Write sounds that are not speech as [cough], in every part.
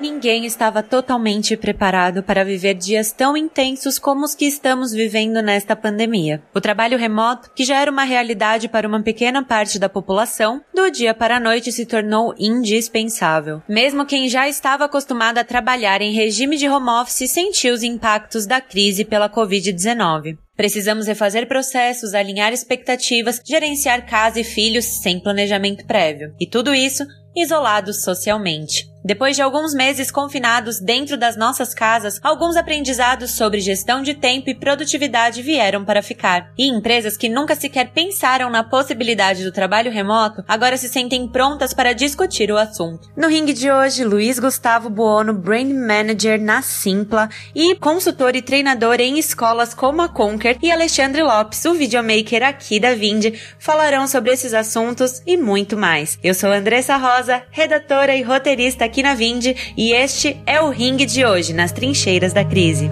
Ninguém estava totalmente preparado para viver dias tão intensos como os que estamos vivendo nesta pandemia. O trabalho remoto, que já era uma realidade para uma pequena parte da população, do dia para a noite se tornou indispensável. Mesmo quem já estava acostumado a trabalhar em regime de home office sentiu os impactos da crise pela Covid-19. Precisamos refazer processos, alinhar expectativas, gerenciar casa e filhos sem planejamento prévio. E tudo isso isolados socialmente. Depois de alguns meses confinados dentro das nossas casas, alguns aprendizados sobre gestão de tempo e produtividade vieram para ficar. E empresas que nunca sequer pensaram na possibilidade do trabalho remoto agora se sentem prontas para discutir o assunto. No ringue de hoje, Luiz Gustavo Buono, Brand Manager na Simpla e consultor e treinador em escolas como a Conquer, e Alexandre Lopes, o videomaker aqui da Vind, falarão sobre esses assuntos e muito mais. Eu sou Andressa Rosa, redatora e roteirista aqui na Vinde e este é o ringue de hoje nas trincheiras da crise.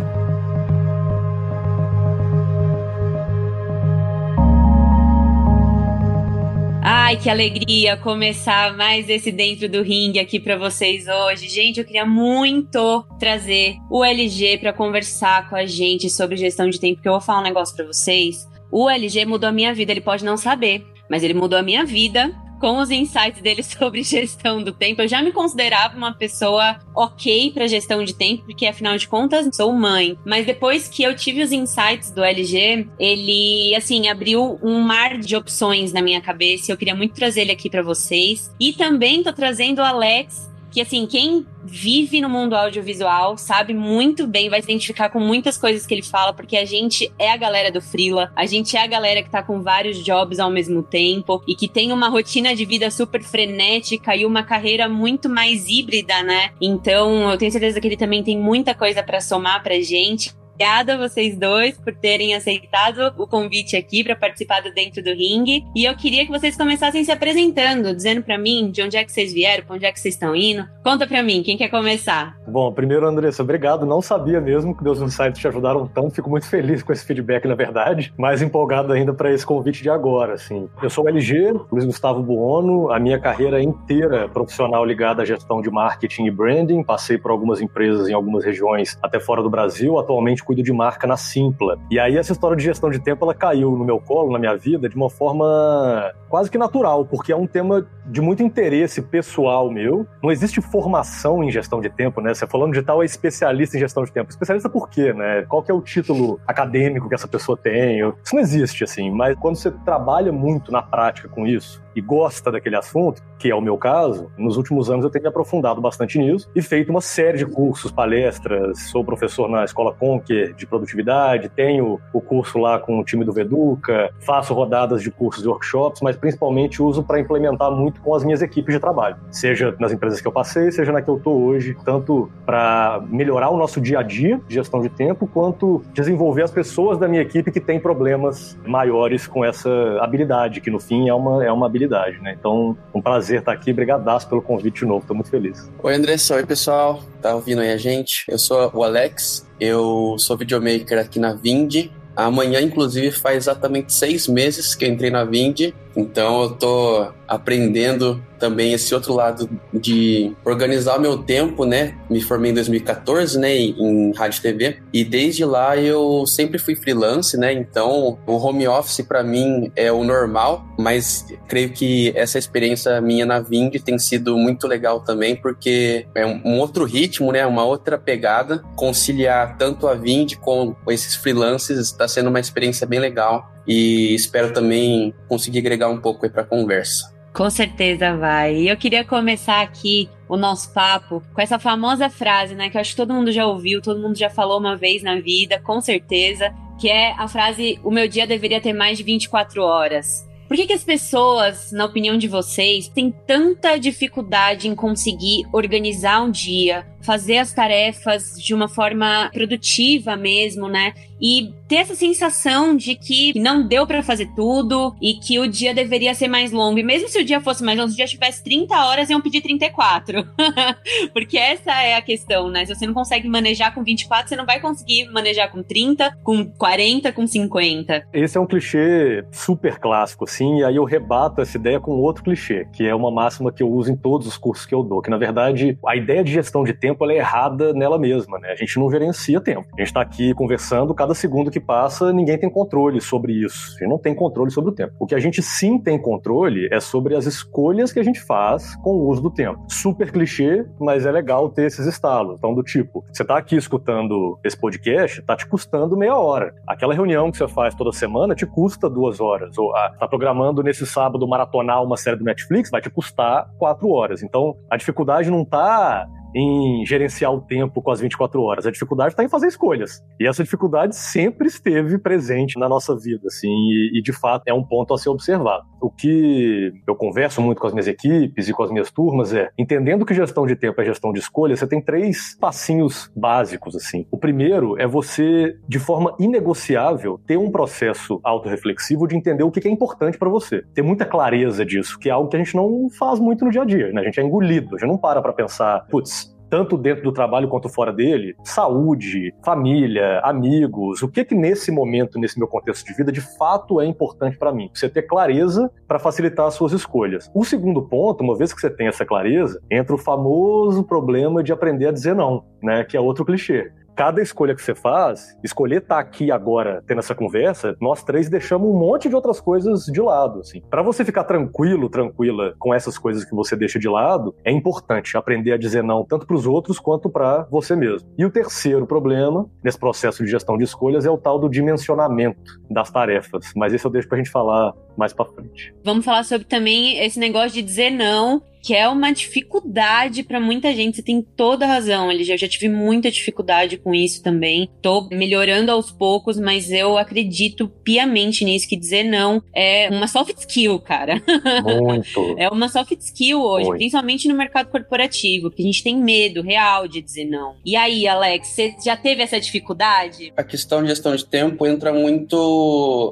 Ai, que alegria começar mais esse dentro do ringue aqui para vocês hoje. Gente, eu queria muito trazer o LG para conversar com a gente sobre gestão de tempo, porque eu vou falar um negócio para vocês. O LG mudou a minha vida, ele pode não saber, mas ele mudou a minha vida com os insights dele [laughs] sobre gestão do tempo. Eu já me considerava uma pessoa ok para gestão de tempo, porque afinal de contas sou mãe. Mas depois que eu tive os insights do LG, ele assim abriu um mar de opções na minha cabeça. Eu queria muito trazer ele aqui para vocês. E também tô trazendo o Alex que assim, quem vive no mundo audiovisual sabe muito bem, vai se identificar com muitas coisas que ele fala, porque a gente é a galera do Freela, a gente é a galera que tá com vários jobs ao mesmo tempo e que tem uma rotina de vida super frenética e uma carreira muito mais híbrida, né? Então, eu tenho certeza que ele também tem muita coisa para somar pra gente obrigada a vocês dois por terem aceitado o convite aqui para participar do Dentro do Ringue. E eu queria que vocês começassem se apresentando, dizendo para mim de onde é que vocês vieram, para onde é que vocês estão indo. Conta para mim, quem quer começar? Bom, primeiro, Andressa, obrigado. Não sabia mesmo que Deus Insights te ajudaram tanto. Fico muito feliz com esse feedback, na verdade. Mais empolgado ainda para esse convite de agora, assim. Eu sou o LG, Luiz Gustavo Buono. A minha carreira inteira profissional ligada à gestão de marketing e branding. Passei por algumas empresas em algumas regiões até fora do Brasil. Atualmente cuido de marca na Simpla. E aí essa história de gestão de tempo, ela caiu no meu colo, na minha vida, de uma forma quase que natural, porque é um tema de muito interesse pessoal meu. Não existe formação em gestão de tempo, né? Você falando de tal é especialista em gestão de tempo. Especialista por quê, né? Qual que é o título acadêmico que essa pessoa tem? Isso não existe, assim. Mas quando você trabalha muito na prática com isso, e gosta daquele assunto, que é o meu caso, nos últimos anos eu tenho me aprofundado bastante nisso e feito uma série de cursos, palestras. Sou professor na Escola Conquer de produtividade, tenho o curso lá com o time do Veduca, faço rodadas de cursos e workshops, mas principalmente uso para implementar muito com as minhas equipes de trabalho, seja nas empresas que eu passei, seja na que eu estou hoje, tanto para melhorar o nosso dia a dia gestão de tempo, quanto desenvolver as pessoas da minha equipe que têm problemas maiores com essa habilidade, que no fim é uma, é uma habilidade né? Então, um prazer estar aqui. Brigadaço pelo convite de novo. Estou muito feliz. Oi, Andressa. Oi, pessoal. Tá ouvindo aí a gente? Eu sou o Alex. Eu sou videomaker aqui na Vind. Amanhã, inclusive, faz exatamente seis meses que eu entrei na Vind. Então, eu tô aprendendo também esse outro lado de organizar o meu tempo, né? Me formei em 2014, né, em rádio e TV, e desde lá eu sempre fui freelance, né? Então, o home office para mim é o normal, mas creio que essa experiência minha na Vind tem sido muito legal também, porque é um outro ritmo, né? Uma outra pegada. Conciliar tanto a Vind com esses freelances está sendo uma experiência bem legal e espero também conseguir agregar um pouco aí para a conversa. Com certeza vai. E eu queria começar aqui o nosso papo com essa famosa frase, né, que eu acho que todo mundo já ouviu, todo mundo já falou uma vez na vida, com certeza, que é a frase: "O meu dia deveria ter mais de 24 horas". Por que, que as pessoas, na opinião de vocês, têm tanta dificuldade em conseguir organizar um dia, fazer as tarefas de uma forma produtiva mesmo, né? E ter essa sensação de que não deu para fazer tudo e que o dia deveria ser mais longo. E mesmo se o dia fosse mais longo, se o dia tivesse 30 horas, iam pedir 34. [laughs] Porque essa é a questão, né? Se você não consegue manejar com 24, você não vai conseguir manejar com 30, com 40, com 50. Esse é um clichê super clássico, assim, e aí eu rebato essa ideia com outro clichê, que é uma máxima que eu uso em todos os cursos que eu dou, que na verdade a ideia de gestão de tempo é errada nela mesma, né? A gente não gerencia tempo. A gente está aqui conversando, cada segundo que passa, ninguém tem controle sobre isso. A gente não tem controle sobre o tempo. O que a gente sim tem controle é sobre as escolhas que a gente faz com o uso do tempo. Super clichê, mas é legal ter esses estalos. Então, do tipo, você está aqui escutando esse podcast, tá te custando meia hora. Aquela reunião que você faz toda semana te custa duas horas. Ou ah, tá programando nesse sábado maratonar uma série do Netflix, vai te custar quatro horas. Então, a dificuldade não tá em gerenciar o tempo com as 24 horas. A dificuldade está em fazer escolhas. E essa dificuldade sempre esteve presente na nossa vida, assim, e, e, de fato é um ponto a ser observado. O que eu converso muito com as minhas equipes e com as minhas turmas é, entendendo que gestão de tempo é gestão de escolha, você tem três passinhos básicos, assim. O primeiro é você, de forma inegociável, ter um processo autorreflexivo de entender o que é importante para você. Ter muita clareza disso, que é algo que a gente não faz muito no dia a dia, né? A gente é engolido, a gente não para para pensar, putz, tanto dentro do trabalho quanto fora dele, saúde, família, amigos, o que que nesse momento, nesse meu contexto de vida, de fato é importante para mim. Você ter clareza para facilitar as suas escolhas. O segundo ponto, uma vez que você tem essa clareza, entra o famoso problema de aprender a dizer não, né, que é outro clichê cada escolha que você faz, escolher estar tá aqui agora tendo essa conversa, nós três deixamos um monte de outras coisas de lado, assim. Para você ficar tranquilo, tranquila com essas coisas que você deixa de lado, é importante aprender a dizer não tanto para os outros quanto para você mesmo. E o terceiro problema nesse processo de gestão de escolhas é o tal do dimensionamento das tarefas, mas esse eu deixo para a gente falar mais para frente. Vamos falar sobre também esse negócio de dizer não que é uma dificuldade para muita gente. Você tem toda a razão, ele já, já tive muita dificuldade com isso também. Tô melhorando aos poucos, mas eu acredito piamente nisso que dizer não é uma soft skill, cara. [laughs] Muito. é uma soft skill hoje, Muito. principalmente no mercado corporativo, que a gente tem medo real de dizer não. E aí, Alex, você já teve essa dificuldade? A questão de gestão de tempo entra muito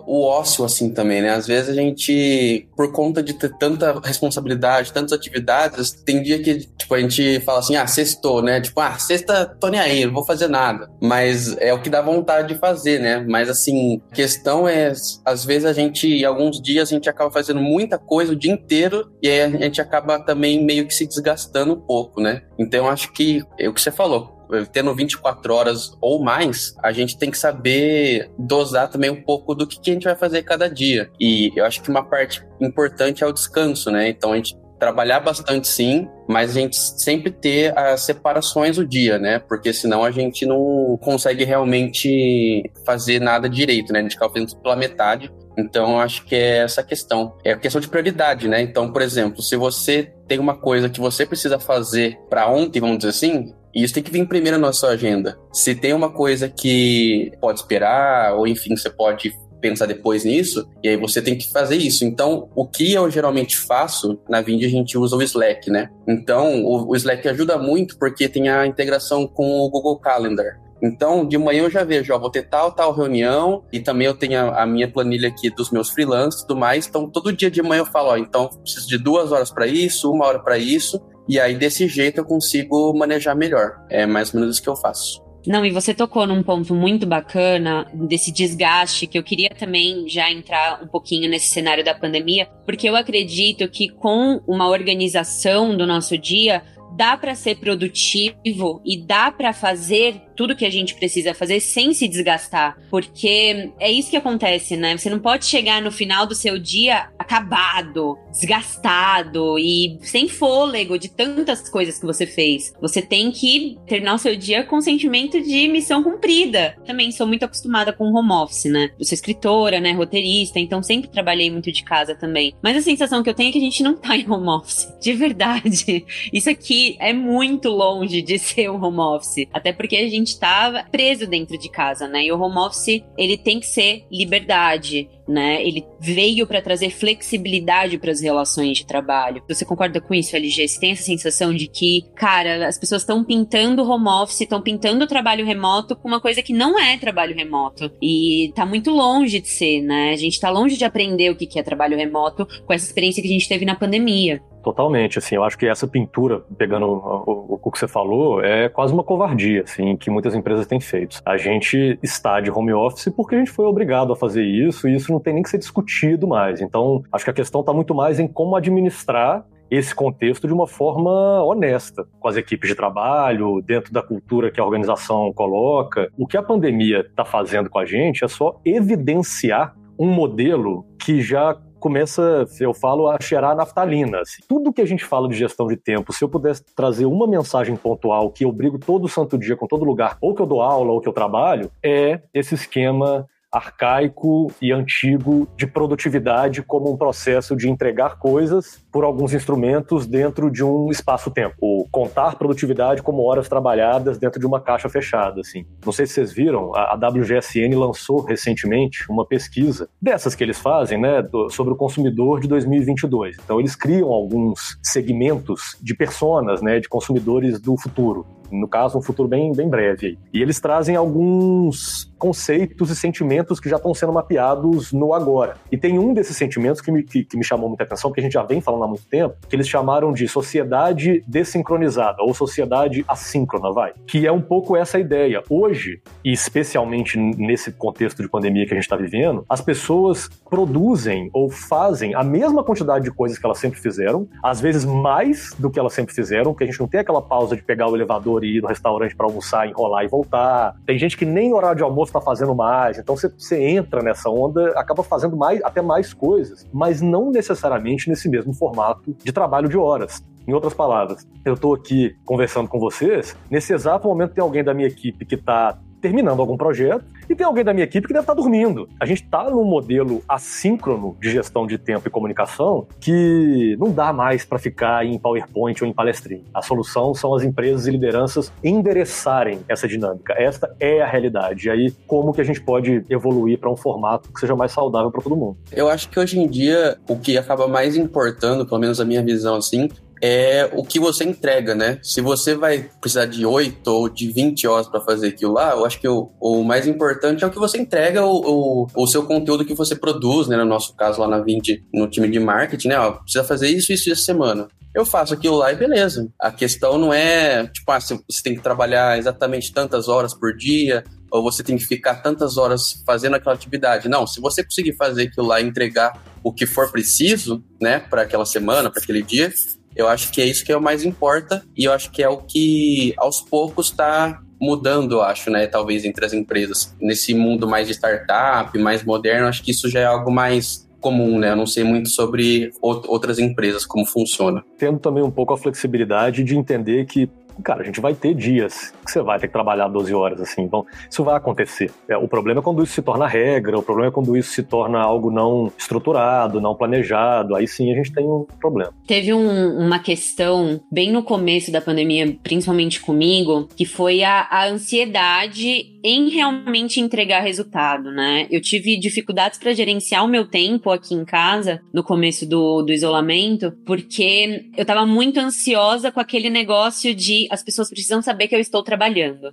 o ócio assim também, né? Às vezes a gente, por conta de ter tanta responsabilidade, tantas atividades tem dia que, tipo, a gente fala assim, ah, sextou, né? Tipo, ah, sexta, tô nem aí, não vou fazer nada. Mas é o que dá vontade de fazer, né? Mas, assim, a questão é, às vezes a gente, em alguns dias, a gente acaba fazendo muita coisa o dia inteiro e aí a gente acaba também meio que se desgastando um pouco, né? Então, acho que é o que você falou, tendo 24 horas ou mais, a gente tem que saber dosar também um pouco do que, que a gente vai fazer cada dia. E eu acho que uma parte importante é o descanso, né? Então a gente trabalhar bastante sim, mas a gente sempre ter as separações do dia, né? Porque senão a gente não consegue realmente fazer nada direito, né? A gente acaba fazendo pela metade. Então, acho que é essa questão. É a questão de prioridade, né? Então, por exemplo, se você tem uma coisa que você precisa fazer para ontem, vamos dizer assim, isso tem que vir primeiro na sua agenda. Se tem uma coisa que pode esperar, ou enfim, você pode pensar depois nisso, e aí você tem que fazer isso. Então, o que eu geralmente faço, na Vind a gente usa o Slack, né? Então, o, o Slack ajuda muito porque tem a integração com o Google Calendar. Então, de manhã eu já vejo, ó, vou ter tal, tal reunião, e também eu tenho a, a minha planilha aqui dos meus freelancers e tudo mais. Então, todo dia de manhã eu falo, ó, então preciso de duas horas para isso, uma hora para isso, e aí desse jeito eu consigo manejar melhor. É mais ou menos isso que eu faço. Não, e você tocou num ponto muito bacana desse desgaste que eu queria também já entrar um pouquinho nesse cenário da pandemia, porque eu acredito que com uma organização do nosso dia dá para ser produtivo e dá para fazer tudo que a gente precisa fazer sem se desgastar. Porque é isso que acontece, né? Você não pode chegar no final do seu dia acabado, desgastado e sem fôlego de tantas coisas que você fez. Você tem que terminar o seu dia com sentimento de missão cumprida. Também sou muito acostumada com home office, né? Eu sou escritora, né? Roteirista, então sempre trabalhei muito de casa também. Mas a sensação que eu tenho é que a gente não tá em home office. De verdade. [laughs] Isso aqui é muito longe de ser um home office. Até porque a gente gente tá preso dentro de casa, né? E o home office, ele tem que ser liberdade, né? Ele veio para trazer flexibilidade para as relações de trabalho. Você concorda com isso, LG? Você tem essa sensação de que, cara, as pessoas estão pintando home office, estão pintando o trabalho remoto com uma coisa que não é trabalho remoto. E tá muito longe de ser, né? A gente tá longe de aprender o que é trabalho remoto com essa experiência que a gente teve na pandemia. Totalmente, assim, eu acho que essa pintura, pegando o, o, que você falou, é quase uma covardia, assim, que muitas empresas têm feito. A gente está de home office porque a gente foi obrigado a fazer isso e isso não tem nem que ser discutido mais. Então, acho que a questão está muito mais em como administrar esse contexto de uma forma honesta, com as equipes de trabalho, dentro da cultura que a organização coloca. O que a pandemia está fazendo com a gente é só evidenciar um modelo que já começa, eu falo, a cheirar naftalina. Assim. Tudo que a gente fala de gestão de tempo, se eu pudesse trazer uma mensagem pontual que eu brigo todo santo dia com todo lugar, ou que eu dou aula, ou que eu trabalho, é esse esquema arcaico e antigo de produtividade como um processo de entregar coisas por alguns instrumentos dentro de um espaço-tempo. Contar produtividade como horas trabalhadas dentro de uma caixa fechada, assim. Não sei se vocês viram, a WGSN lançou recentemente uma pesquisa dessas que eles fazem, né, sobre o consumidor de 2022. Então eles criam alguns segmentos de personas, né, de consumidores do futuro no caso, um futuro bem, bem breve. E eles trazem alguns conceitos e sentimentos que já estão sendo mapeados no agora. E tem um desses sentimentos que me, que, que me chamou muita atenção, que a gente já vem falando há muito tempo, que eles chamaram de sociedade desincronizada, ou sociedade assíncrona, vai. Que é um pouco essa ideia. Hoje, e especialmente nesse contexto de pandemia que a gente está vivendo, as pessoas produzem ou fazem a mesma quantidade de coisas que elas sempre fizeram, às vezes mais do que elas sempre fizeram, que a gente não tem aquela pausa de pegar o elevador e ir no restaurante para almoçar, enrolar e voltar. Tem gente que nem horário de almoço está fazendo mais, então você, você entra nessa onda, acaba fazendo mais, até mais coisas, mas não necessariamente nesse mesmo formato de trabalho de horas. Em outras palavras, eu estou aqui conversando com vocês, nesse exato momento tem alguém da minha equipe que está terminando algum projeto, e tem alguém da minha equipe que deve estar dormindo. A gente está num modelo assíncrono de gestão de tempo e comunicação que não dá mais para ficar em PowerPoint ou em palestrinha. A solução são as empresas e lideranças endereçarem essa dinâmica. Esta é a realidade. E aí, como que a gente pode evoluir para um formato que seja mais saudável para todo mundo? Eu acho que hoje em dia o que acaba mais importando, pelo menos a minha visão assim, é o que você entrega, né? Se você vai precisar de 8 ou de 20 horas para fazer aquilo lá, eu acho que o, o, mais importante é o que você entrega, o, o, o, seu conteúdo que você produz, né? No nosso caso lá na 20, no time de marketing, né? Ó, precisa fazer isso, isso essa semana. Eu faço aquilo lá e beleza. A questão não é, tipo, ah, você tem que trabalhar exatamente tantas horas por dia, ou você tem que ficar tantas horas fazendo aquela atividade. Não, se você conseguir fazer aquilo lá e entregar o que for preciso, né, para aquela semana, para aquele dia, eu acho que é isso que é o mais importa e eu acho que é o que aos poucos está mudando, eu acho, né? Talvez entre as empresas. Nesse mundo mais de startup, mais moderno, acho que isso já é algo mais comum, né? Eu não sei muito sobre outras empresas, como funciona. Tendo também um pouco a flexibilidade de entender que cara, a gente vai ter dias que você vai ter que trabalhar 12 horas, assim. Então, isso vai acontecer. É, o problema é quando isso se torna regra, o problema é quando isso se torna algo não estruturado, não planejado. Aí sim a gente tem um problema. Teve um, uma questão bem no começo da pandemia, principalmente comigo, que foi a, a ansiedade em realmente entregar resultado, né? Eu tive dificuldades para gerenciar o meu tempo aqui em casa no começo do, do isolamento, porque eu tava muito ansiosa com aquele negócio de as pessoas precisam saber que eu estou trabalhando.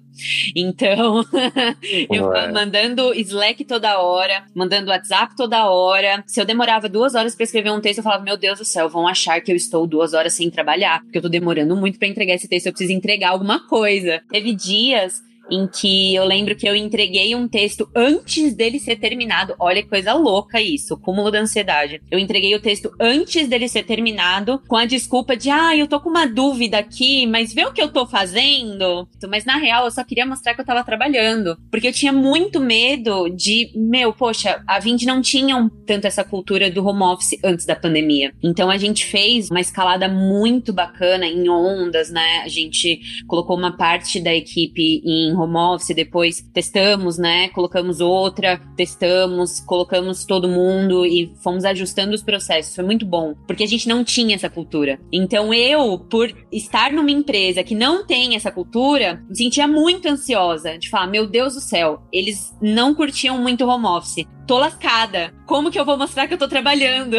Então, [laughs] eu Ué. mandando Slack toda hora, mandando WhatsApp toda hora. Se eu demorava duas horas para escrever um texto, eu falava, meu Deus do céu, vão achar que eu estou duas horas sem trabalhar, porque eu tô demorando muito para entregar esse texto, eu preciso entregar alguma coisa. Teve dias em que eu lembro que eu entreguei um texto antes dele ser terminado. Olha que coisa louca isso, cúmulo da ansiedade. Eu entreguei o texto antes dele ser terminado, com a desculpa de, ah, eu tô com uma dúvida aqui, mas vê o que eu tô fazendo. Mas na real, eu só queria mostrar que eu tava trabalhando. Porque eu tinha muito medo de, meu, poxa, a Vind não tinha tanto essa cultura do home office antes da pandemia. Então a gente fez uma escalada muito bacana em ondas, né? A gente colocou uma parte da equipe em home office, depois testamos, né? Colocamos outra, testamos, colocamos todo mundo e fomos ajustando os processos. Foi muito bom, porque a gente não tinha essa cultura. Então eu, por estar numa empresa que não tem essa cultura, me sentia muito ansiosa de falar: meu Deus do céu, eles não curtiam muito home office tô lascada. Como que eu vou mostrar que eu tô trabalhando?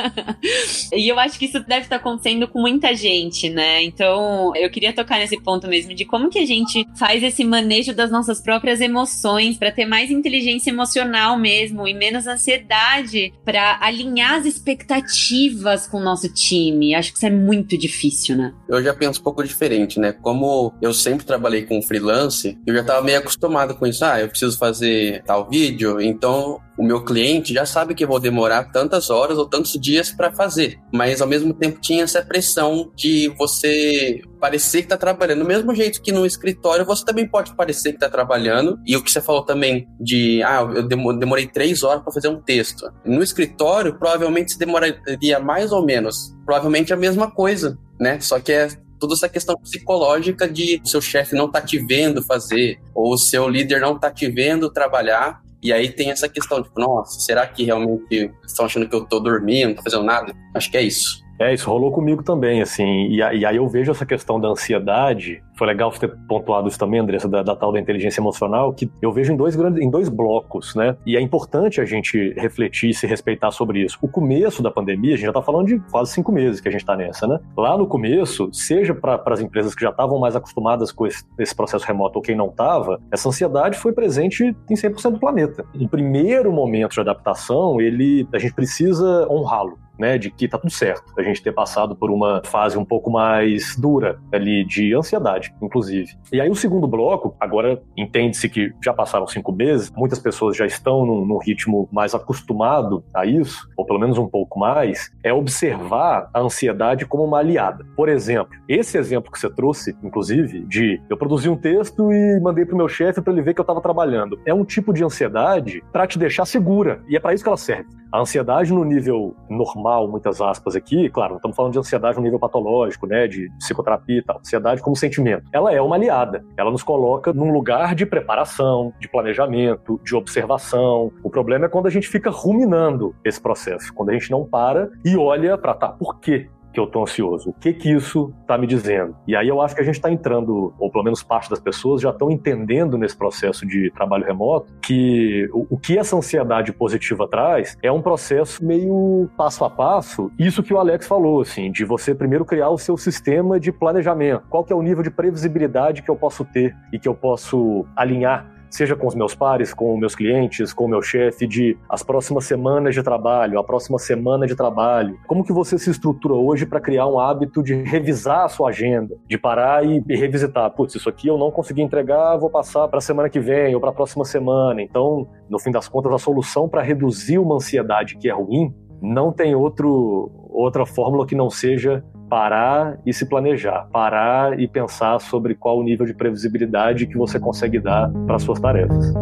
[laughs] e eu acho que isso deve estar acontecendo com muita gente, né? Então, eu queria tocar nesse ponto mesmo de como que a gente faz esse manejo das nossas próprias emoções para ter mais inteligência emocional mesmo e menos ansiedade para alinhar as expectativas com o nosso time. Acho que isso é muito difícil, né? Eu já penso um pouco diferente, né? Como eu sempre trabalhei com freelance, eu já tava meio acostumado com isso. Ah, eu preciso fazer tal vídeo, então Então, o meu cliente já sabe que vou demorar tantas horas ou tantos dias para fazer, mas ao mesmo tempo tinha essa pressão de você parecer que está trabalhando. Do mesmo jeito que no escritório você também pode parecer que está trabalhando. E o que você falou também de, ah, eu demorei três horas para fazer um texto. No escritório, provavelmente se demoraria mais ou menos. Provavelmente a mesma coisa, né? Só que é toda essa questão psicológica de o seu chefe não tá te vendo fazer, ou o seu líder não tá te vendo trabalhar, e aí tem essa questão, tipo, nossa, será que realmente estão achando que eu tô dormindo, não tô fazendo nada? Acho que é isso. É, isso rolou comigo também, assim, e, e, aí eu vejo essa questão da ansiedade, foi legal você ter pontuado isso também, Andressa, da, da, tal da inteligência emocional, que eu vejo em dois grandes, em dois blocos, né, e é importante a gente refletir e se respeitar sobre isso. O começo da pandemia, a gente já tá falando de quase cinco meses que a gente tá nessa, né, lá no começo, seja para as empresas que já estavam mais acostumadas com esse, esse, processo remoto ou quem não tava, essa ansiedade foi presente em 100% do planeta. Em primeiro momento de adaptação, ele, a gente precisa honrá-lo, né, de que tá tudo certo. A gente ter passado por uma fase um pouco mais dura ali de ansiedade, inclusive. E aí o segundo bloco, agora entende-se que já passaram cinco meses, muitas pessoas já estão num, num, ritmo mais acostumado a isso, ou pelo menos um pouco mais, é observar a ansiedade como uma aliada. Por exemplo, esse exemplo que você trouxe, inclusive, de eu produzi um texto e mandei pro meu chefe para ele ver que eu estava trabalhando, é um tipo de ansiedade para te deixar segura, e é para isso que ela serve. A ansiedade no nível normal, muitas aspas aqui, claro, não estamos falando de ansiedade no nível patológico, né, de psicoterapia e tal. Ansiedade como sentimento. Ela é uma aliada. Ela nos coloca num lugar de preparação, de planejamento, de observação. O problema é quando a gente fica ruminando esse processo, quando a gente não para e olha para tá, por quê? Que eu tô ansioso? O que que isso tá me dizendo? E aí eu acho que a gente está entrando, ou pelo menos parte das pessoas já estão entendendo nesse processo de trabalho remoto, que o, o, que essa ansiedade positiva traz é um processo meio passo a passo, isso que o Alex falou, assim, de você primeiro criar o seu sistema de planejamento. Qual que é o nível de previsibilidade que eu posso ter e que eu posso alinhar seja com os meus pares, com meus clientes, com o meu chefe, de as próximas semanas de trabalho, a próxima semana de trabalho. Como que você se estrutura hoje para criar um hábito de revisar a sua agenda, de parar e, e revisitar, putz, isso aqui eu não consegui entregar, vou passar para a semana que vem ou para a próxima semana. Então, no fim das contas, a solução para reduzir uma ansiedade que é ruim não tem outro, outra fórmula que não seja parar e se planejar, parar e pensar sobre qual o nível de previsibilidade que você consegue dar para suas tarefas.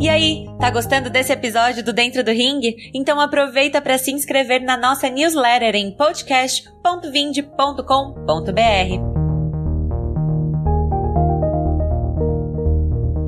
E aí, tá gostando desse episódio do Dentro do Ring? Então aproveita para se inscrever na nossa newsletter em podcast.vind.com.br.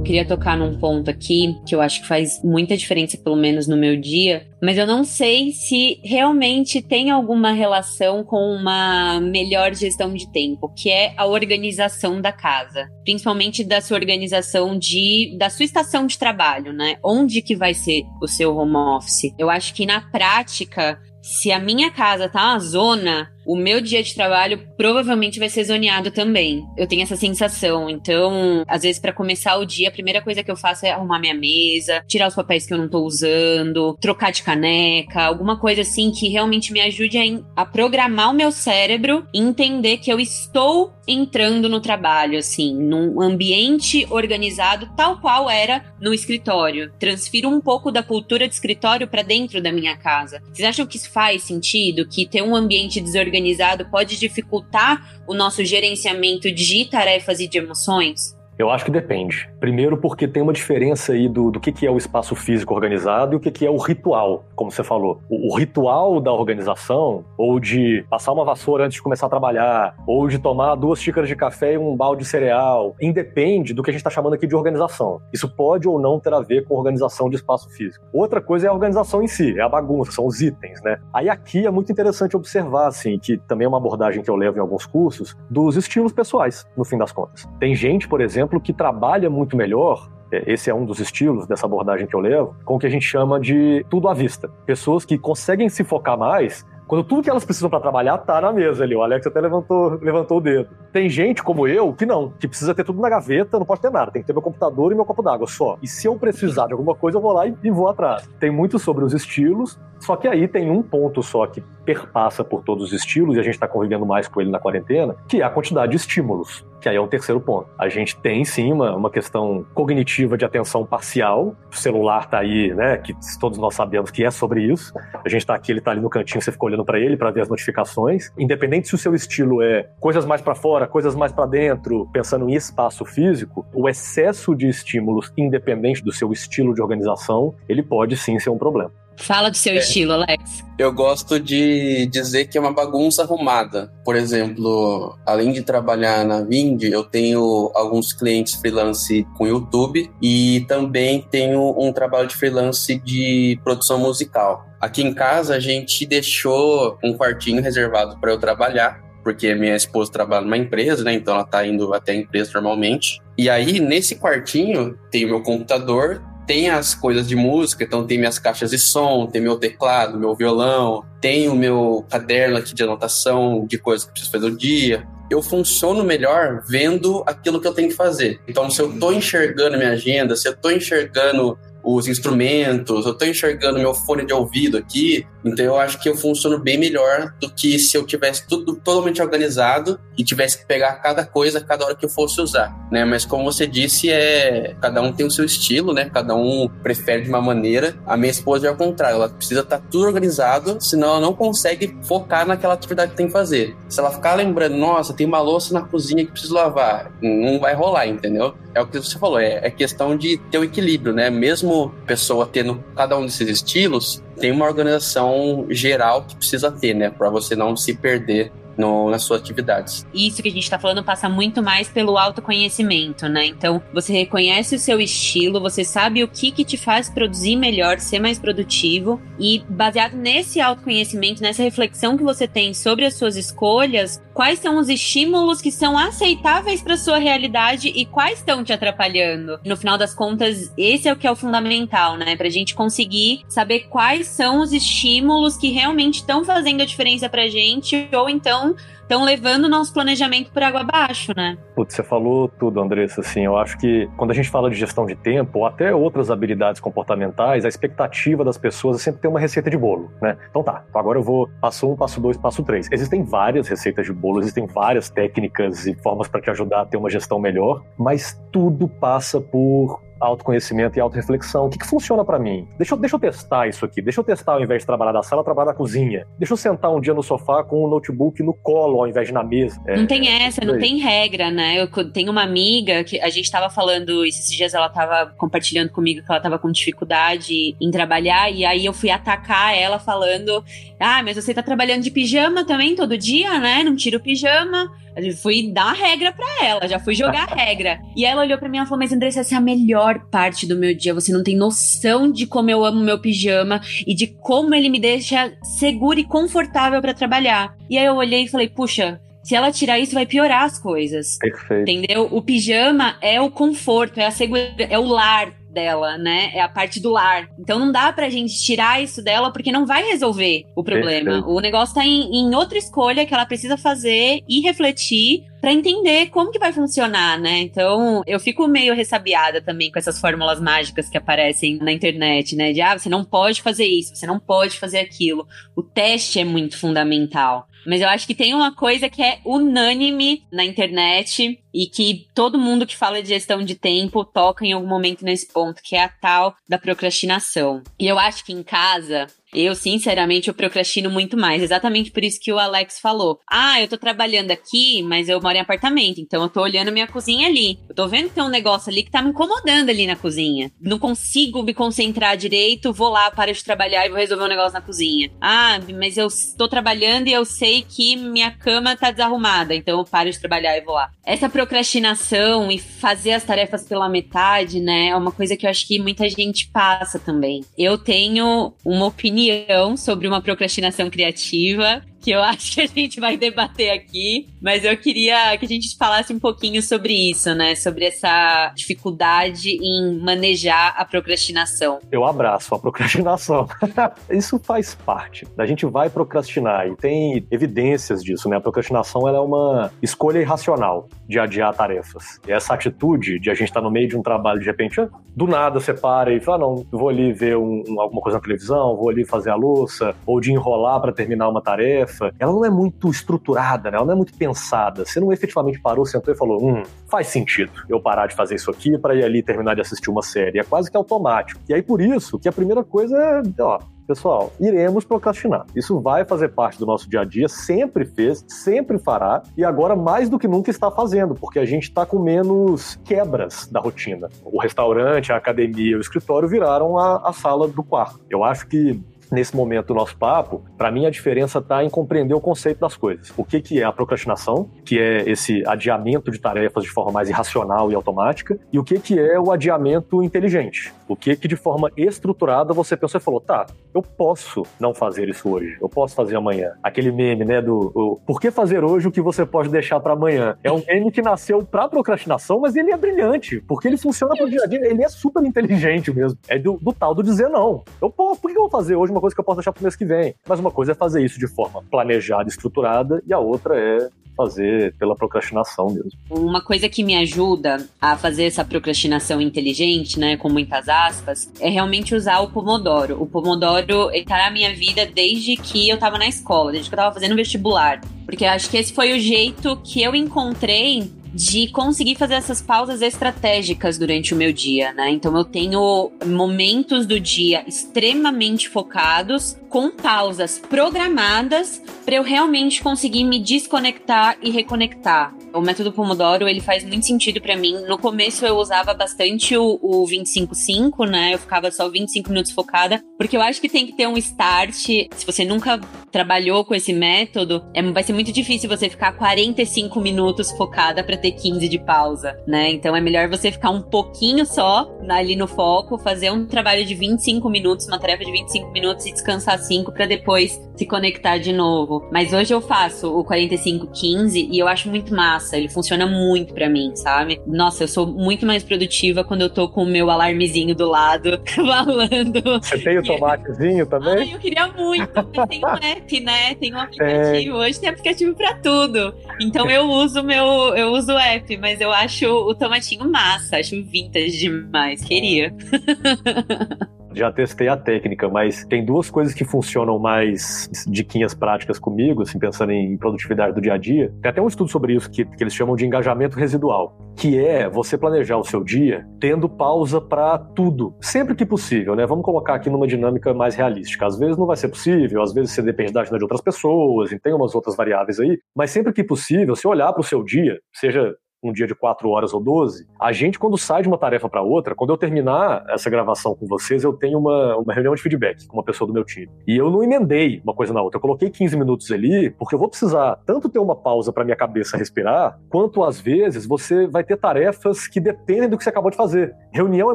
Queria tocar num ponto aqui que eu acho que faz muita diferença, pelo menos no meu dia, mas eu não sei se realmente tem alguma relação com uma melhor gestão de tempo, que é a organização da casa, principalmente da sua organização de da sua estação de trabalho, né? Onde que vai ser o seu home office? Eu acho que na prática se a minha casa tá uma zona, o meu dia de trabalho provavelmente vai ser zoneado também. Eu tenho essa sensação. Então, às vezes, para começar o dia, a primeira coisa que eu faço é arrumar minha mesa, tirar os papéis que eu não tô usando, trocar de caneca, alguma coisa assim que realmente me ajude a, a programar o meu cérebro e entender que eu estou entrando no trabalho, assim, num ambiente organizado tal qual era no escritório. Transfiro um pouco da cultura de escritório para dentro da minha casa. Vocês acham que isso faz sentido? Que ter um ambiente desorganizado organizado pode dificultar o nosso gerenciamento de tarefas e de emoções? Eu acho que depende. Primeiro, porque tem uma diferença aí do, do que, que é o espaço físico organizado e o que, que é o ritual, como você falou. O, o, ritual da organização, ou de passar uma vassoura antes de começar a trabalhar, ou de tomar duas xícaras de café e um balde de cereal, independe do que a gente está chamando aqui de organização. Isso pode ou não ter a ver com organização de espaço físico. Outra coisa é a organização em si, é a bagunça, são os itens, né? Aí aqui é muito interessante observar, assim, que também é uma abordagem que eu levo em alguns cursos, dos estilos pessoais, no fim das contas. Tem gente, por exemplo, exemplo, que trabalha muito melhor é, esse é um dos estilos dessa abordagem que eu levo, com o que a gente chama de tudo à vista. Pessoas que conseguem se focar mais quando tudo que elas precisam para trabalhar tá na mesa ali. O Alex até levantou, levantou o dedo. Tem gente como eu que não, que precisa ter tudo na gaveta, não pode ter nada. Tem que ter meu computador e meu copo d'água só. E se eu precisar de alguma coisa, eu vou lá e, e vou atrás. Tem muito sobre os estilos, só que aí tem um ponto só que perpassa por todos os estilos, e a gente está convivendo mais com ele na quarentena, que é a quantidade de estímulos que aí é o terceiro ponto. A gente tem sim uma, uma questão cognitiva de atenção parcial. O celular tá aí, né? Que todos nós sabemos que é sobre isso. A gente tá aqui, ele tá ali no cantinho, você fica olhando para ele para ver as notificações. Independente se o seu estilo é coisas mais para fora, coisas mais para dentro, pensando em espaço físico, o excesso de estímulos, independente do seu estilo de organização, ele pode sim ser um problema. Fala do seu é. estilo, Alex. Eu gosto de dizer que é uma bagunça arrumada. Por exemplo, além de trabalhar na Vind, eu tenho alguns clientes freelance com YouTube e também tenho um trabalho de freelance de produção musical. Aqui em casa a gente deixou um quartinho reservado para eu trabalhar porque minha esposa trabalha numa empresa, né? Então ela tá indo até a empresa normalmente. E aí, nesse quartinho, tem o meu computador, tem as coisas de música, então tem minhas caixas de som, tem meu teclado, meu violão, tem o meu caderno aqui de anotação de coisas que eu preciso fazer no dia. Eu funciono melhor vendo aquilo que eu tenho que fazer. Então, se eu estou enxergando minha agenda, se eu estou enxergando os instrumentos, eu estou enxergando meu fone de ouvido aqui, então eu acho que eu funciono bem melhor do que se eu tivesse tudo totalmente organizado e tivesse que pegar cada coisa cada hora que eu fosse usar, né? Mas como você disse, é cada um tem o seu estilo, né? Cada um prefere de uma maneira. A minha esposa é ao contrário, ela precisa estar tá tudo organizado, senão ela não consegue focar naquela atividade que tem que fazer. Se ela ficar lembrando, nossa, tem uma louça na cozinha que preciso lavar, não vai rolar, entendeu? É o que você falou, é, é questão de ter o equilíbrio, né? Mesmo pessoa tendo cada um desses estilos, tem uma organização geral que precisa ter, né? Para você não se perder no, nas suas atividades. Isso que a gente está falando passa muito mais pelo autoconhecimento, né? Então, você reconhece o seu estilo, você sabe o que, que te faz produzir melhor, ser mais produtivo, e baseado nesse autoconhecimento, nessa reflexão que você tem sobre as suas escolhas, quais são os estímulos que são aceitáveis para sua realidade e quais estão te atrapalhando. No final das contas, esse é o que é o fundamental, né? Pra gente conseguir saber quais são os estímulos que realmente estão fazendo a diferença pra gente, ou então estão levando o nosso planejamento por água abaixo, né? Putz, você falou tudo, Andressa. Assim, eu acho que quando a gente fala de gestão de tempo, ou até outras habilidades comportamentais, a expectativa das pessoas é sempre ter uma receita de bolo, né? Então tá, então agora eu vou passo um, passo dois, passo três. Existem várias receitas de bolo, existem várias técnicas e formas para te ajudar a ter uma gestão melhor, mas tudo passa por autoconhecimento e autorreflexão. O que, que funciona para mim? Deixa eu, deixa eu testar isso aqui. Deixa eu testar ao invés de trabalhar na sala, trabalhar na cozinha. Deixa eu sentar um dia no sofá com o um notebook no colo ao invés de na mesa. É, não tem essa, não tem regra, né? Eu tenho uma amiga que a gente tava falando esses dias, ela tava compartilhando comigo que ela tava com dificuldade em trabalhar, e aí eu fui atacar ela falando: Ah, mas você tá trabalhando de pijama também todo dia, né? Não tira o pijama. Eu fui dar a regra para ela, já fui jogar a regra. E ela olhou para mim e falou: Mas Andressa, essa é a melhor parte do meu dia. Você não tem noção de como eu amo meu pijama e de como ele me deixa seguro e confortável para trabalhar. E aí eu olhei e falei: Puxa, se ela tirar isso, vai piorar as coisas. Perfeito. Entendeu? O pijama é o conforto, é a segurança, é o lar dela, né? É a parte do lar. Então não dá pra gente tirar isso dela porque não vai resolver o problema. Perfeito. O negócio tá em, em outra escolha que ela precisa fazer e refletir para entender como que vai funcionar, né? Então, eu fico meio ressabiada também com essas fórmulas mágicas que aparecem na internet, né? De ah, você não pode fazer isso, você não pode fazer aquilo. O teste é muito fundamental. Mas eu acho que tem uma coisa que é unânime na internet e que todo mundo que fala de gestão de tempo toca em algum momento nesse ponto, que é a tal da procrastinação. E eu acho que em casa eu, sinceramente, eu procrastino muito mais. Exatamente por isso que o Alex falou. Ah, eu tô trabalhando aqui, mas eu moro em apartamento, então eu tô olhando minha cozinha ali. Eu tô vendo que tem um negócio ali que tá me incomodando ali na cozinha. Não consigo me concentrar direito, vou lá, paro de trabalhar e vou resolver um negócio na cozinha. Ah, mas eu tô trabalhando e eu sei que minha cama tá desarrumada, então eu paro de trabalhar e vou lá. Essa procrastinação e fazer as tarefas pela metade, né, é uma coisa que eu acho que muita gente passa também. Eu tenho uma opinião opinião sobre uma procrastinação criativa que eu [laughs] acho que a gente vai debater aqui, mas eu queria que a gente falasse um pouquinho sobre isso, né? Sobre essa dificuldade em manejar a procrastinação. Eu abraço a procrastinação. [laughs] isso faz parte. A gente vai procrastinar e tem evidências disso, né? A procrastinação é uma escolha irracional de adiar tarefas. E essa atitude de a gente estar tá no meio de um trabalho de repente, ah, do nada você para e fala, ah, não, vou ali ver um, alguma coisa na televisão, vou ali fazer a louça, ou de enrolar para terminar uma tarefa. Ela não é muito estruturada, né? Ela não é muito pensada. Você não efetivamente parou, sentou e falou, hum, faz sentido eu parar de fazer isso aqui para ir ali terminar de assistir uma série. É quase que automático. E aí por isso que a primeira coisa é, ó, Pessoal, iremos procrastinar. Isso vai fazer parte do nosso dia a dia, sempre fez, sempre fará, e agora mais do que nunca está fazendo, porque a gente está com menos quebras da rotina. O restaurante, a academia, o escritório viraram a, a sala do quarto. Eu acho que nesse momento do nosso papo, para mim a diferença está em compreender o conceito das coisas. O que, que é a procrastinação, que é esse adiamento de tarefas de forma mais irracional e automática, e o que, que é o adiamento inteligente. O que, que de forma estruturada você pensou e falou, tá, eu posso não fazer isso hoje, eu posso fazer amanhã. Aquele meme, né, do por que fazer hoje o que você pode deixar para amanhã? É um meme que nasceu para procrastinação, mas ele é brilhante, porque ele funciona pro dia a dia, ele é super inteligente mesmo. É do, do tal do dizer não. Eu posso, por que eu vou fazer hoje uma coisa que eu posso deixar pro mês que vem. Mas uma coisa é fazer isso de forma planejada, estruturada, e a outra é fazer pela procrastinação mesmo. Uma coisa que me ajuda a fazer essa procrastinação inteligente, né, com muitas aspas, é realmente usar o Pomodoro. O Pomodoro está na minha vida desde que eu estava na escola, desde que eu estava fazendo vestibular. Porque eu acho que esse foi o jeito que eu encontrei de conseguir fazer essas pausas estratégicas durante o meu dia, né? Então eu tenho momentos do dia extremamente focados, com pausas programadas para eu realmente conseguir me desconectar e reconectar. O método Pomodoro, ele faz muito sentido para mim. No começo eu usava bastante o, o 25-5, né? Eu ficava só 25 minutos focada, porque eu acho que tem que ter um start. Se você nunca trabalhou com esse método, é, vai ser muito difícil você ficar 45 minutos focada para ter 15 de pausa, né? Então é melhor você ficar um pouquinho só ali no foco, fazer um trabalho de 25 minutos, uma tarefa de 25 minutos e descansar 5 para depois se conectar de novo. Mas hoje eu faço o 45-15 e eu acho muito massa. Ele funciona muito para mim, sabe? Nossa, eu sou muito mais produtiva quando eu tô com o meu alarmezinho do lado, [laughs] falando. Você tem o tomatezinho também? Ai, eu queria muito. Mas tem um app, né? Tem um aplicativo. É. Hoje tem aplicativo para tudo. Então eu uso meu, eu uso o app, mas eu acho o tomatinho massa. Acho vintage demais. Queria. [laughs] já testei a técnica, mas tem duas coisas que funcionam mais diquinhas práticas comigo, assim, pensando em produtividade do dia a dia. Tem até um estudo sobre isso que, que eles chamam de engajamento residual, que é você planejar o seu dia tendo pausa para tudo, sempre que possível, né? Vamos colocar aqui numa dinâmica mais realística. Às vezes não vai ser possível, às vezes você depende da agenda de outras pessoas, e tem umas outras variáveis aí, mas sempre que possível, se olhar para o seu dia, seja um dia de quatro horas ou doze, a gente, quando sai de uma tarefa para outra, quando eu terminar essa gravação com vocês, eu tenho uma, uma reunião de feedback com uma pessoa do meu time. E eu não emendei uma coisa na outra. Eu coloquei 15 minutos ali, porque eu vou precisar tanto ter uma pausa para minha cabeça respirar, quanto às vezes você vai ter tarefas que dependem do que você acabou de fazer. Reunião é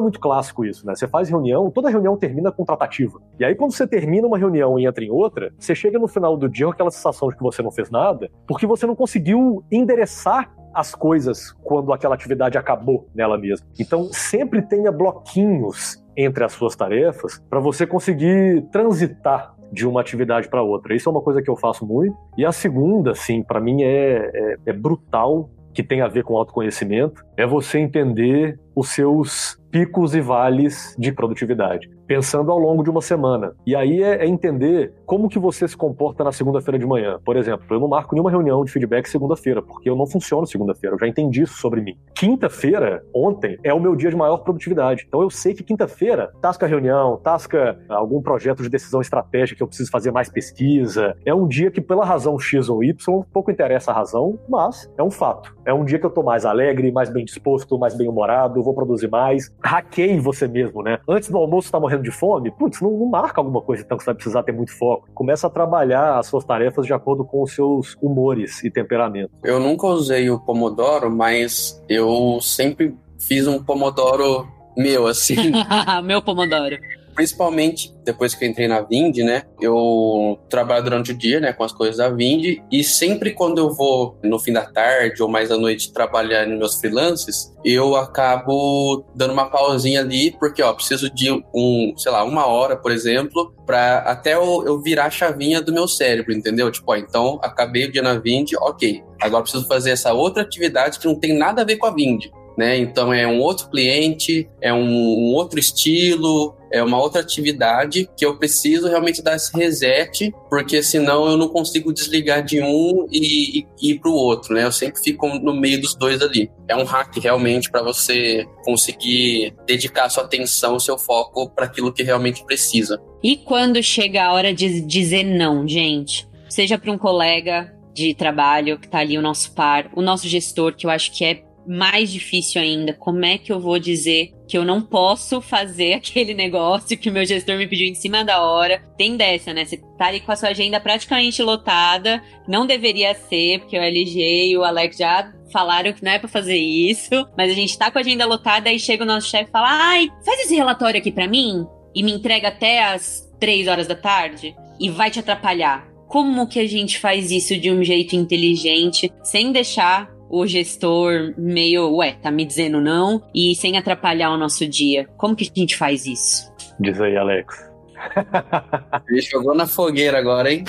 muito clássico isso, né? Você faz reunião, toda reunião termina com tratativa. E aí, quando você termina uma reunião e entra em outra, você chega no final do dia com aquela sensação de que você não fez nada, porque você não conseguiu endereçar as coisas quando aquela atividade acabou nela mesma. Então, sempre tenha bloquinhos entre as suas tarefas para você conseguir transitar de uma atividade para outra. Isso é uma coisa que eu faço muito. E a segunda, assim, para mim é, é, é brutal, que tem a ver com autoconhecimento, é você entender os seus picos e vales de produtividade, pensando ao longo de uma semana. E aí é, é entender como que você se comporta na segunda-feira de manhã. Por exemplo, eu não marco nenhuma reunião de feedback segunda-feira, porque eu não funciono segunda-feira, eu já entendi isso sobre mim. Quinta-feira, ontem, é o meu dia de maior produtividade. Então eu sei que quinta-feira, tasca reunião, tasca algum projeto de decisão estratégica que eu preciso fazer mais pesquisa. É um dia que, pela razão X ou Y, pouco interessa a razão, mas é um fato. É um dia que eu tô mais alegre, mais bem disposto, mais bem humorado, vou produzir mais hackeie você mesmo, né? Antes do almoço tá morrendo de fome, putz, não, não, marca alguma coisa então que você vai precisar ter muito foco. Começa a trabalhar as suas tarefas de acordo com os seus humores e temperamento. Eu nunca usei o Pomodoro, mas eu sempre fiz um Pomodoro meu, assim. [laughs] meu Pomodoro. Principalmente depois que eu entrei na Vind, né? Eu trabalho durante o dia, né, com as coisas da Vind e sempre quando eu vou no fim da tarde ou mais à noite trabalhar nos meus freelances, eu acabo dando uma pausinha ali porque, ó, preciso de um, sei lá, uma hora, por exemplo, para até eu, eu, virar a chavinha do meu cérebro, entendeu? Tipo, ó, então acabei o dia na Vind, ok. Agora preciso fazer essa outra atividade que não tem nada a ver com a Vind né? Então é um outro cliente, é um, um, outro estilo, é uma outra atividade que eu preciso realmente dar esse reset, porque senão eu não consigo desligar de um e, e, ir para o outro, né? Eu sempre fico no meio dos dois ali. É um hack realmente para você conseguir dedicar sua atenção, seu foco para aquilo que realmente precisa. E quando chega a hora de dizer não, gente? Seja para um colega de trabalho que está ali o nosso par, o nosso gestor, que eu acho que é mais difícil ainda. Como é que eu vou dizer que eu não posso fazer [laughs] aquele negócio que o meu gestor me pediu em cima da hora? Tem dessa, né? Você tá ali com a sua agenda praticamente lotada, não deveria ser, porque o LG e o Alex já falaram que não é para fazer isso, mas a gente tá com a agenda lotada e chega o nosso chefe e fala: "Ai, faz esse relatório aqui para mim" e me entrega até as três horas da tarde e vai te atrapalhar. Como que a gente faz isso de um jeito inteligente, sem deixar o gestor meio, ué, tá me dizendo não, e sem atrapalhar o nosso dia. Como que a gente faz isso? Diz aí, Alex. [laughs] Ele jogou na fogueira agora, hein?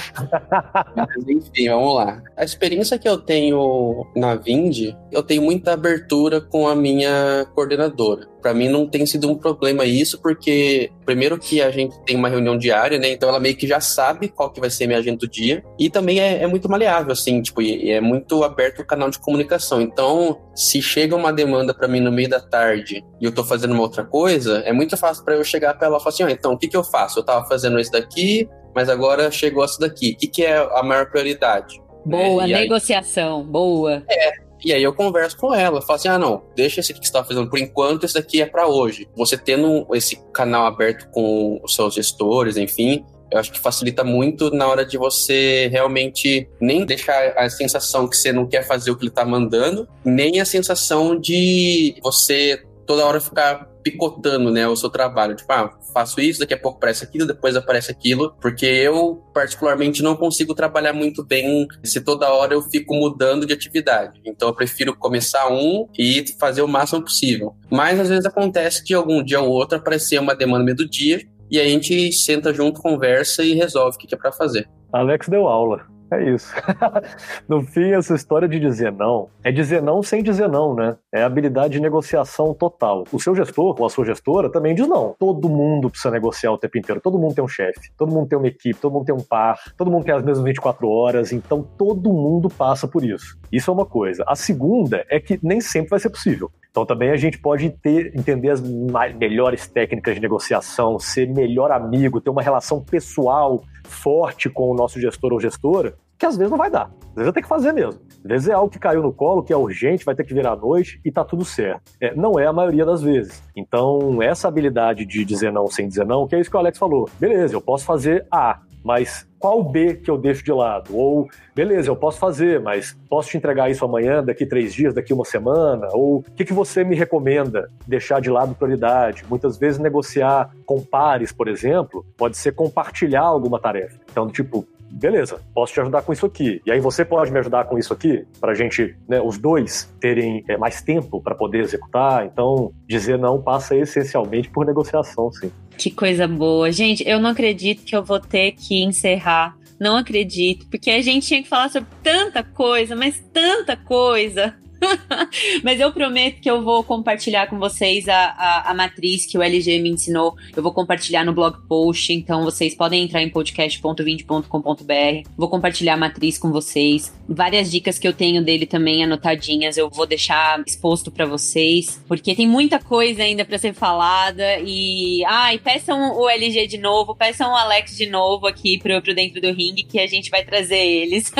Mas, enfim, vamos lá. A experiência que eu tenho na Vind, eu tenho muita abertura com a minha coordenadora. Para mim não tem sido um problema isso, porque primeiro que a gente tem uma reunião diária, né? Então ela meio que já sabe qual que vai ser a minha agenda do dia. E também é, é muito maleável, assim, tipo, e é muito aberto o canal de comunicação. Então, se chega uma demanda para mim no meio da tarde e eu tô fazendo uma outra coisa, é muito fácil para eu chegar para ela e falar assim, ah, então, o que que eu faço? Eu tava fazendo isso daqui, mas agora chegou isso daqui. O que que é a maior prioridade? Boa, é, negociação, aí... boa. É, e aí eu converso com ela, falo assim: ah, não, deixa esse que você está fazendo por enquanto, esse daqui é para hoje. Você tendo esse canal aberto com os seus gestores, enfim, eu acho que facilita muito na hora de você realmente nem deixar a sensação que você não quer fazer o que ele está mandando, nem a sensação de você toda hora ficar picotando, né, o seu trabalho. Tipo, ah, faço isso, daqui a pouco aparece aquilo, depois aparece aquilo, porque eu, particularmente, não consigo trabalhar muito bem se toda hora eu fico mudando de atividade. Então, eu prefiro começar um e fazer o máximo possível. Mas, às vezes, acontece de algum dia ou outro aparecer uma demanda meio do dia e a gente senta junto, conversa e resolve o que é para fazer. Alex deu aula. É isso. [laughs] no fim, essa história de dizer não é dizer não sem dizer não, né? É habilidade de negociação total. O seu gestor ou a sua gestora também diz não. Todo mundo precisa negociar o tempo inteiro. Todo mundo tem um chefe, todo mundo tem uma equipe, todo mundo tem um par, todo mundo tem as mesmas 24 horas. Então, todo mundo passa por isso. Isso é uma coisa. A segunda é que nem sempre vai ser possível. Então também a gente pode ter, entender as melhores técnicas de negociação, ser melhor amigo, ter uma relação pessoal forte com o nosso gestor ou gestora, que às vezes não vai dar. Às vezes ter que fazer mesmo. Às vezes é algo que caiu no colo, que é urgente, vai ter que virar à noite e tá tudo certo. É, não é a maioria das vezes. Então, essa habilidade de dizer não sem dizer não, que é isso que o Alex falou. Beleza, eu posso fazer A, mas qual B que eu deixo de lado? Ou, beleza, eu posso fazer, mas posso te entregar isso amanhã, daqui três dias, daqui uma semana? Ou o que, que você me recomenda deixar de lado prioridade? Muitas vezes negociar com pares, por exemplo, pode ser compartilhar alguma tarefa. Então, tipo, beleza, posso te ajudar com isso aqui. E aí você pode me ajudar com isso aqui, para a gente, né, os dois, terem é, mais tempo para poder executar. Então, dizer não passa essencialmente por negociação, sim. Que coisa boa. Gente, eu não acredito que eu vou ter que encerrar. Não acredito, porque a gente tinha que falar sobre tanta coisa, mas tanta coisa. [laughs] Mas eu prometo que eu vou compartilhar com vocês a, a, a, matriz que o LG me ensinou. Eu vou compartilhar no blog post, então vocês podem entrar em podcast.20.com.br. Vou compartilhar a matriz com vocês. Várias dicas que eu tenho dele também anotadinhas, eu vou deixar exposto para vocês, porque tem muita coisa ainda para ser falada. E, ai, peçam o LG de novo, peçam o Alex de novo aqui pro, pro Dentro do Ring, que a gente vai trazer eles.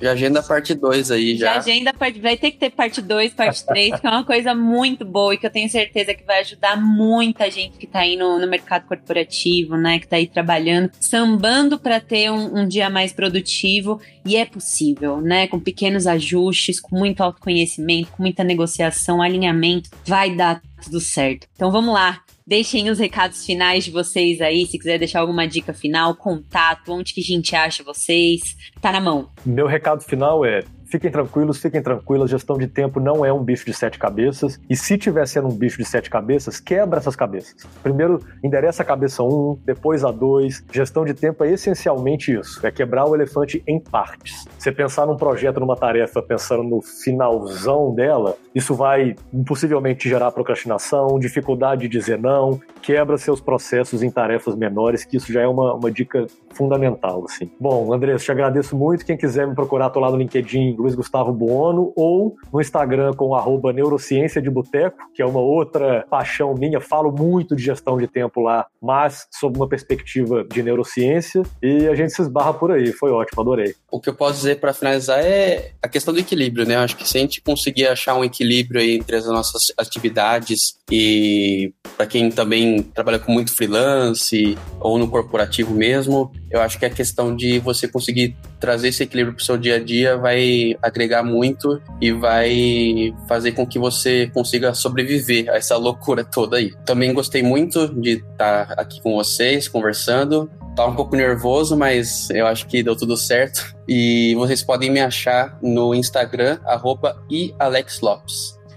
já [laughs] agenda parte 2 aí, já. Já agenda parte. Vai ter que ter parte 2, parte 3, que é uma coisa muito boa e que eu tenho certeza que vai ajudar muita gente que tá aí no, no mercado corporativo, né? Que tá aí trabalhando, sambando para ter um, um dia mais produtivo. E é possível, né? Com pequenos ajustes, com muito autoconhecimento, com muita negociação, alinhamento, vai dar tudo certo. Então vamos lá Deixem os recados finais de vocês aí, se quiser deixar alguma dica final, contato, onde que a gente acha vocês. Tá na mão. Meu recado final é Fiquem tranquilos, fiquem tranquilas, gestão de tempo não é um bicho de sete cabeças. E se tiver sendo um bicho de sete cabeças, quebra essas cabeças. Primeiro, endereça a cabeça um, depois a dois. Gestão de tempo é essencialmente isso: é quebrar o elefante em partes. Você pensar num projeto, numa tarefa, pensando no finalzão dela, isso vai possivelmente gerar procrastinação, dificuldade de dizer não, quebra seus processos em tarefas menores, que isso já é uma, uma dica fundamental. Assim. Bom, Andrés, te agradeço muito. Quem quiser me procurar, tô lá no LinkedIn Luiz Gustavo Buono, ou no Instagram com arroba Neurociência de Boteco, que é uma outra paixão minha. Falo muito de gestão de tempo lá, mas sob uma perspectiva de neurociência. E a gente se esbarra por aí. Foi ótimo, adorei. O que eu posso dizer para finalizar é a questão do equilíbrio, né? Acho que se a gente conseguir achar um equilíbrio entre as nossas atividades e para quem também trabalha com muito freelance ou no corporativo mesmo, eu acho que a questão de você conseguir trazer esse equilíbrio para o seu dia a dia vai agregar muito e vai fazer com que você consiga sobreviver a essa loucura toda aí. Também gostei muito de estar aqui com vocês, conversando. Tá um pouco nervoso, mas eu acho que deu tudo certo. E vocês podem me achar no Instagram, arroba.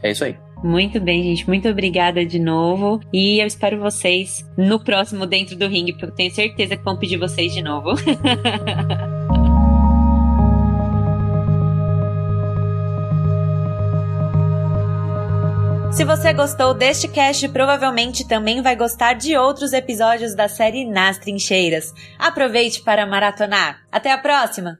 É isso aí. Muito bem, gente. Muito obrigada de novo. E eu espero vocês no próximo Dentro do Ringue, porque eu tenho certeza que vão pedir vocês de novo. [laughs] Se você gostou deste cast, provavelmente também vai gostar de outros episódios da série Nas Trincheiras. Aproveite para maratonar. Até a próxima!